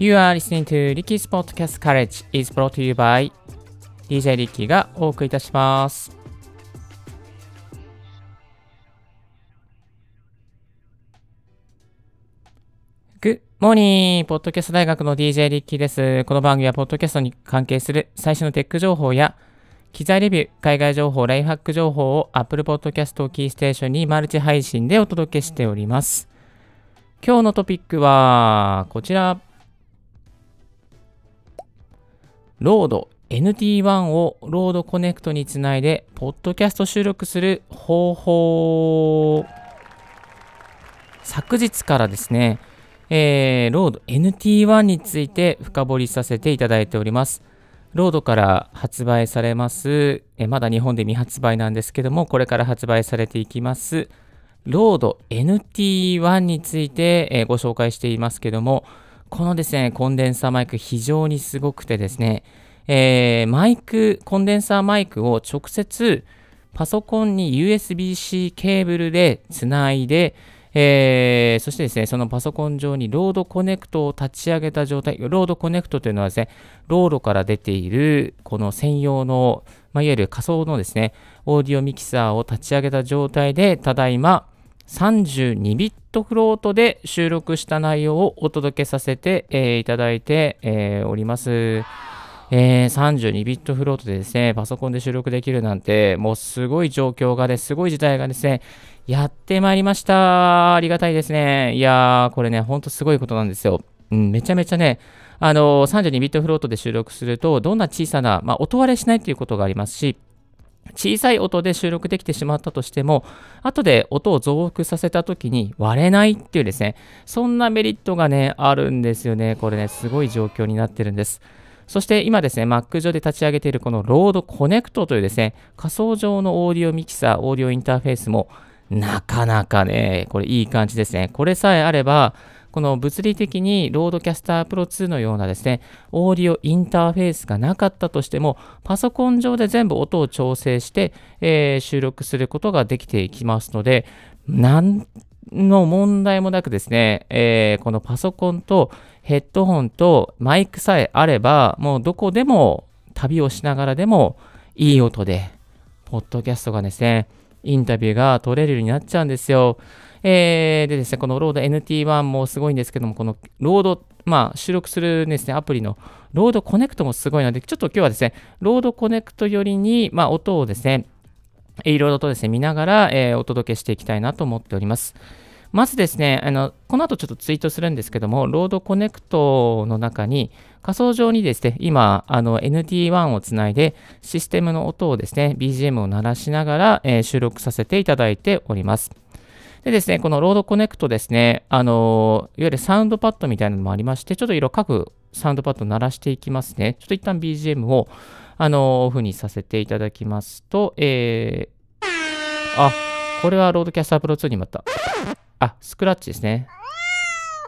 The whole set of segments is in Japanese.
You are listening to Ricky's Podcast College is brought to you by DJ リッキーがお送りいたします。Good morning! ポッドキャスト大学の DJ リッキーです。この番組はポッドキャストに関係する最新のテック情報や機材レビュー、海外情報、ライフハック情報を Apple Podcast をキーステーションにマルチ配信でお届けしております。今日のトピックはこちら。ロード NT1 をロードコネクトにつないで、ポッドキャスト収録する方法。昨日からですね、えー、ロード NT1 について深掘りさせていただいております。 RODE から発売されます、えまだ日本で未発売なんですけども、これから発売されていきます、RODE NT1 について、えご紹介していますけども、このですね、コンデンサーマイク非常にすごくてですね、えー、マイク、コンデンサーマイクを直接パソコンに USB-C ケーブルでつないで、えー、そしてですね、そのパソコン上に RODE CONNECT を立ち上げた状態、 RODE CONNECT というのはですね、 RODE から出ているこの専用の、まあ、いわゆる仮想のですね、オーディオミキサーを立ち上げた状態で、ただいま32ビットフロートで収録した内容をお届けさせて、えーいただいて、えーおります。えー32ビットフロートでですね、パソコンで収録できるなんて、もうすごい状況がです、すごい時代がですね、やってまいりました。ありがたいですね。いやー、これね、ほんとすごいことなんですよ。うん、めちゃめちゃね、あのー32ビットフロートで収録すると、どんな小さな、まあ、音割れしないということがありますし、小さい音で収録できてしまったとしても、後で音を増幅させた時に割れないっていうですね、そんなメリットがね、あるんですよね。これね、すごい状況になってるんです。そして今ですね、Mac 上で立ち上げているこの RODE CONNECT というですね、仮想上のオーディオミキサー、オーディオインターフェースもなかなかね、これいい感じですね。これさえあれば、この物理的に RODECaster Pro 2のようなですね、オーディオインターフェースがなかったとしても、パソコン上で全部音を調整して、えー収録することができていきますので、なんの問題もなくですね、えーこのパソコンとヘッドホンとマイクさえあれば、もうどこでも旅をしながらでもいい音で、ポッドキャストがですね、インタビューが取れるようになっちゃうんですよ。えーでですね、このロード NT1 もすごいんですけども、このロード、まあ、収録するですね、アプリの RODE CONNECT もすごいので、ちょっと今日はですね、 RODE CONNECT よりに、まあ、音をですね、いろいろとですね、見ながら、えーお届けしていきたいなと思っております。まずですね、あのこの後ちょっとツイートするんですけども、 RODE CONNECT の中に仮想上にですね、今、あの NT1 をつないでシステムの音をですね、BGM を鳴らしながら、えー収録させていただいております。でですね、この RODE CONNECT ですね、あのいわゆるサウンドパッドみたいなのもありまして、ちょっと色各サウンドパッド鳴らしていきますね。ちょっと一旦 BGM をあのオフにさせていただきますと、えー、あ、これは RODECaster Pro 2にまた。あ、スクラッチですね。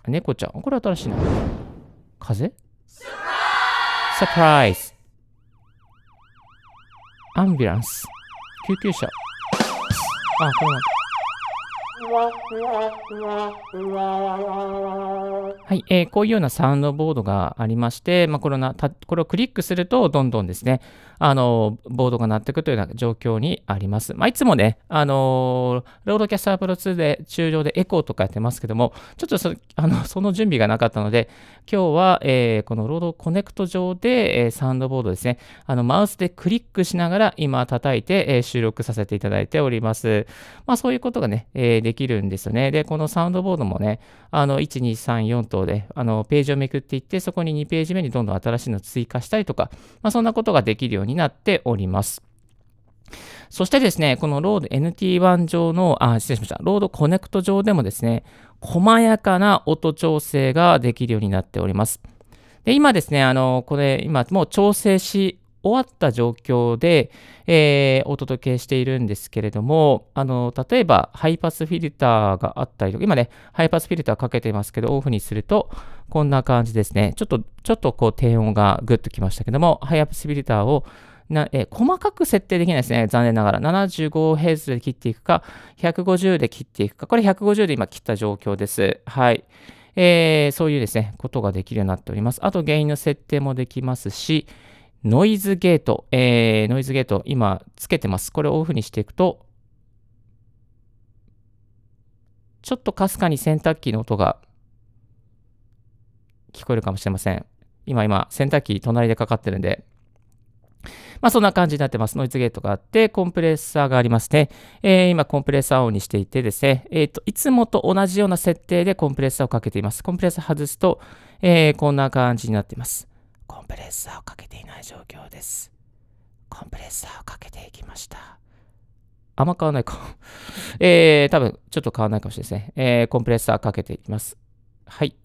猫ちゃん。これ新しいな。風？サプライズ。Ambulance。救急車。あ、これ la la la la la はい、えーこういうようなサウンドボードがありまして、まあ、これなたこれをクリックすると、どんどんですね、あのボードが鳴っていくというような状況にあります。まあ、いつもね、あの RODECaster Pro 2で中上でエコーとかやってますけども、ちょっとそあのその準備がなかったので、今日は、えーこの RODE CONNECT 上で、えーサウンドボードですね、あのマウスでクリックしながら今叩いて、えー収録させていただいております。まあ、そういうことがね、えできるんですよね。で、このサウンドボードもね、あの1、2、3、4等であのページをめくっていって、そこに2ページ目にどんどん新しいのを追加したりとか、まあ、そんなことができるようになっております。そしてですね、このロード NT1 上の、あ、失礼しました。 RODE CONNECT 上でもですね、細やかな音調整ができるようになっております。で、今ですね、あの、これ、今もう調整し終わった状況で、えーお届けしているんですけれども、あの、例えば、ハイパスフィルターがあったりとか、今ね、ハイパスフィルターかけてますけど、オフにすると、こんな感じですね。ちょっと、ちょっとこう、低音がグッときましたけども、ハイパスフィルターをなえ細かく設定できないですね。残念ながら。75Hz で切っていくか、150で切っていくか。これ150で今切った状況です。はい。えー、そういうですね、ことができるようになっております。あと、原因の設定もできますし、ノイズゲート、えー、ノイズゲート、今つけてます。これをオフにしていくと、ちょっとかすかに洗濯機の音が聞こえるかもしれません。今、今、洗濯機隣でかかってるんで、まあ、そんな感じになってます。ノイズゲートがあって、コンプレッサーがありますね。えー、今、コンプレッサーオンにしていてですね、えっ、ー、と、いつもと同じような設定でコンプレッサーをかけています。コンプレッサー外すと、えー、こんな感じになっています。コンプレッサーをかけていない状況です。コンプレッサーをかけていきました。あんま変わらないか えー、多分、ちょっと変わらないかもしれないですね。えー、コンプレッサーかけていきます。はい。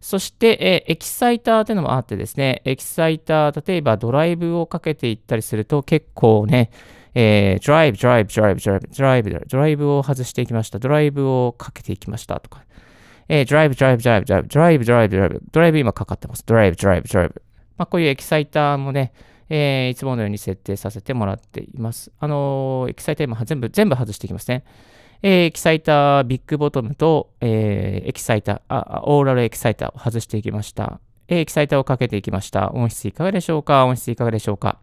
そして、え、エキサイターというのもあってですね、エキサイター、例えばドライブをかけていったりすると結構ね、えー、ドライブ、ドライブ、ドライブ、ドライブ、ドライブ、ドライブを外していきました。ドライブをかけていきましたとか。えー、ドライブ、ドライブ、ドライブ、ドライブ、ドライブ、ドライブ、ドライブ、ドライブ今かかってます。ドライブ、ドライブ、ドライブ。まあ、こういうエキサイターもね、えー、いつものように設定させてもらっています。あのー、エキサイター今全部、全部外していきますね。えー、エキサイタービッグボトムと、えー、エキサイターあ、オーラルエキサイターを外していきました。えー、エキサイターをかけていきました。音質いかがでしょうか？音質いかがでしょうか？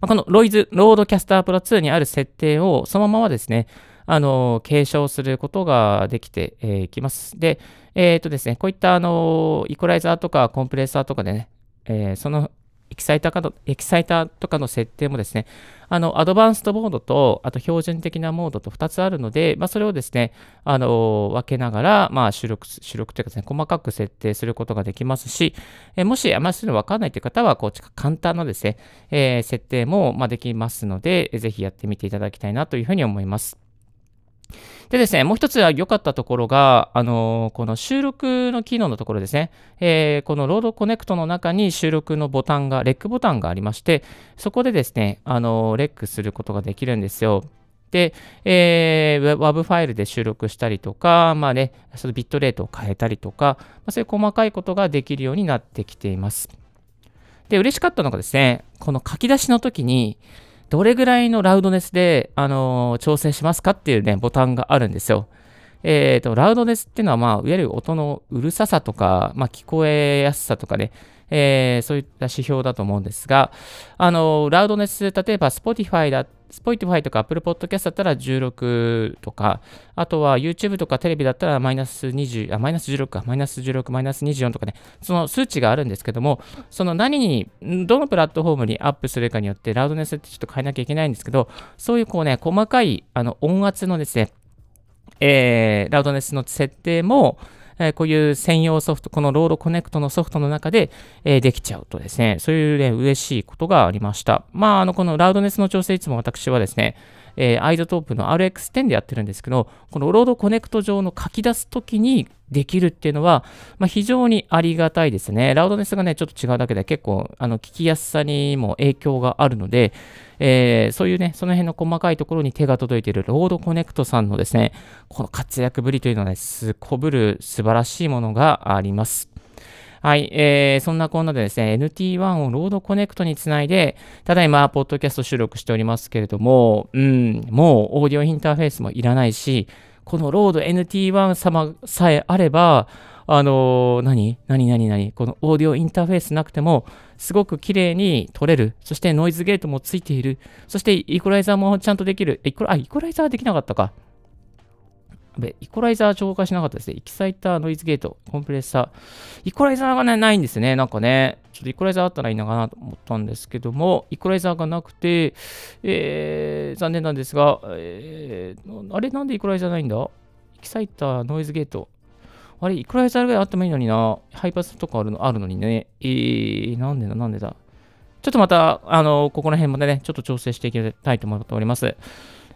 まあ、このロイズ、 RODECaster Pro 2にある設定をそのままですね、あの、継承することができてい、えー、きます。で、えっ、ー、とですね、こういったあの、イコライザーとかコンプレッサーとかでね、えー、そのエキサイターかのエキサイターとかの設定もですね、あの、アドバンストモードと、あと標準的なモードと2つあるので、まあ、それをですね、あの、分けながら、まあ、収録、収録というかですね、細かく設定することができますし、えもし、あまりそういうの分かんないという方は、こう、簡単なですね、えー、設定も、ま、できますので、ぜひやってみていただきたいなというふうに思います。でですね、もう一つは良かったところが、あのー、この収録の機能のところですね、えー、この RODE CONNECT の中に収録のボタンが、レックボタンがありまして、そこでですね、あのー、レックすることができるんですよ。で、えー、WAV ファイルで収録したりとか、まあね、そのビットレートを変えたりとか、まあ、そういう細かいことができるようになってきています。で、嬉しかったのがですね、この書き出しの時に、どれぐらいのラウドネスで、あのー、調整しますかっていうね、ボタンがあるんですよ。えっ、ー、と、ラウドネスっていうのは、まあ、いわゆる音のうるささとか、まあ、聞こえやすさとかね、えー、そういった指標だと思うんですが、あの、ラウドネス、例えば Spotify だっ、Spotify とか Apple Podcast だったら16とか、あとは YouTube とかテレビだったらマイナス20、あ、マイナス16か、マイナス16、マイナス24とかね、その数値があるんですけども、その何に、どのプラットフォームにアップするかによって、ラウドネスってちょっと変えなきゃいけないんですけど、そういうこうね、細かいあの音圧のですね、えー、ラウドネスの設定も、え、こういう専用ソフト、この RODE CONNECT のソフトの中で、え、できちゃうとですね、そういうね、嬉しいことがありました。まあ、あの、このラウドネスの調整いつも私はですね、えー、 iZotope の RX10 でやってるんですけど、この RODE CONNECT 上の書き出すときにできるっていうのは、まあ、非常にありがたいですね。ラウドネスがね、ちょっと違うだけで結構、あの、聞きやすさにも影響があるので、えー、そういうね、その辺の細かいところに手が届いている RODE CONNECT さんのですね、この活躍ぶりというのはね、すこぶる素晴らしいものがあります。はい、えー、そんなこんなでですね、NT1 を RODE CONNECT につないで、ただいま、ポッドキャスト収録しておりますけれども、うん、もうオーディオインターフェースもいらないし、このロード NT1 様さえあれば、あのー、何何何何このオーディオインターフェースなくても、すごく綺麗に撮れる。そしてノイズゲートもついている。そしてイコライザーもちゃんとできる。イコラあ、イコライザーはできなかったか。イコライザー紹介しなかったですね。エキサイター、ノイズゲート、コンプレッサー。イコライザーがね、ないんですね。なんかね、ちょっとイコライザーあったらいいのかなと思ったんですけども、イコライザーがなくて、えー、残念なんですが、えー、あれなんでイコライザーないんだ？エキサイター、ノイズゲート。あれ、イコライザーぐらいあってもいいのにな。ハイパスとかあるのあるのにね。えー、なんでだ、なんでだ。ちょっとまた、あの、ここら辺までね、ちょっと調整していきたいと思っております。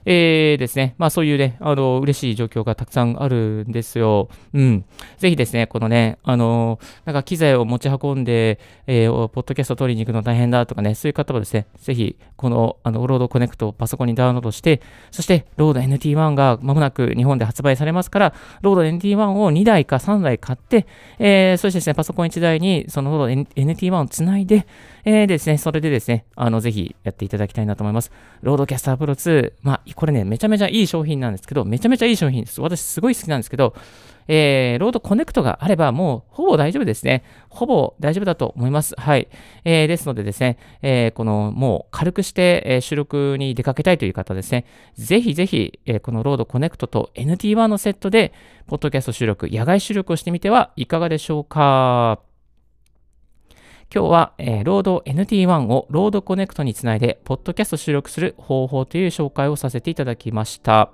えー、ですね、まあそういうね、あの、嬉しい状況がたくさんあるんですよ。うん。ぜひですね、このね、あの、なんか機材を持ち運んで、えー、ポッドキャスト取りに行くの大変だとかね、そういう方はですね、ぜひ、この、あの、 RODE CONNECT をパソコンにダウンロードして、そして、ロード NT1 がまもなく日本で発売されますから、ロード NT1 を2台か3台買って、えー、そしてですね、パソコン1台に、そのロード NT1 をつないで、えー、ですね、それでですね、あの、ぜひやっていただきたいなと思います。 RODECaster Pro 2、まあ、これね、めちゃめちゃいい商品なんですけど、めちゃめちゃいい商品です。私すごい好きなんですけど、えー、 RODE CONNECT があればもうほぼ大丈夫ですね。ほぼ大丈夫だと思います。はい。えー、ですのでですね、えー、このもう軽くして、え収録に出かけたいという方ですね、ぜひぜひ、えこのロードコネクトと NT1 のセットで、ポッドキャスト収録、野外収録をしてみてはいかがでしょうか。今日は、えー、ロード NT1 をロードコネクトにつないで、ポッドキャスト収録する方法という紹介をさせていただきました。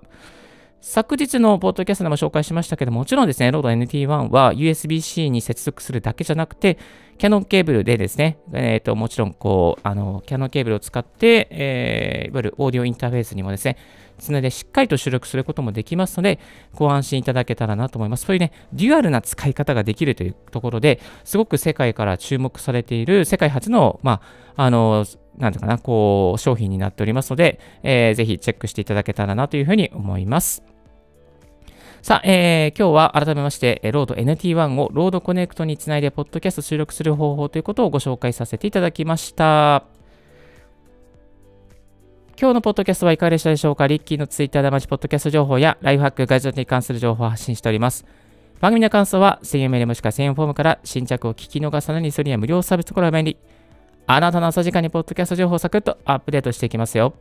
昨日のポッドキャストでも紹介しましたけども、もちろんですね、ロード NT1 は USB-C に接続するだけじゃなくて、キャノンケーブルでですね、えっ、ー、と、もちろん、こう、あの、キャノンケーブルを使って、えー、いわゆるオーディオインターフェースにもですね、つないでしっかりと収録することもできますので、ご安心いただけたらなと思います。そういうね、デュアルな使い方ができるというところで、すごく世界から注目されている、世界初の、まあ、あの、なんていうかな、こう、商品になっておりますので、えー、ぜひチェックしていただけたらなというふうに思います。さあ、えー、今日は改めまして、ロード NT1 をロードコネクトにつないで、ポッドキャスト収録する方法ということをご紹介させていただきました。今日のポッドキャストはいかがでしたでしょうか？リッキーのツイッターでマジポッドキャスト情報やライフハック、ガジェットに関する情報を発信しております。番組の感想は専用メールもしくは専用フォームから新着を聞き逃さないにするには無料サービスところが便利。あなたの朝時間にポッドキャスト情報をサクッとアップデートしていきますよ。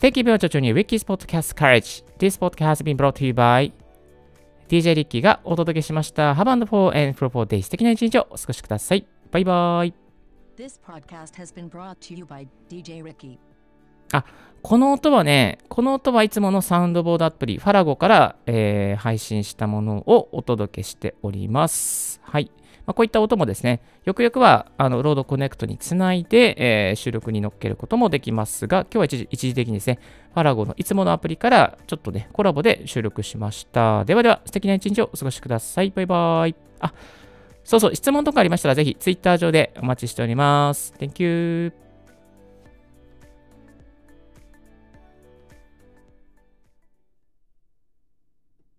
Thank you very much for Ricky's Podcast College. This podcast has been brought to you by DJ リッキーがお届けしました。Have a wonderful wonderful day 素敵な一日をお過ごしください。バイバイ。This podcast has been brought to you by DJ Ricky. あ、この音はね、この音はいつものサウンドボードアプリ、 Farrago から、えー、配信したものをお届けしております。はい。まあ、こういった音もですね、よくよくはあの RODE CONNECT につないで、えー、収録に乗っけることもできますが、今日は一時一時的にですね、ファラゴのいつものアプリからちょっとね、コラボで収録しました。ではでは、素敵な一日をお過ごしください。バイバーイ。あ、そうそう、質問とかありましたら、ぜひ Twitter 上でお待ちしております。Thank you.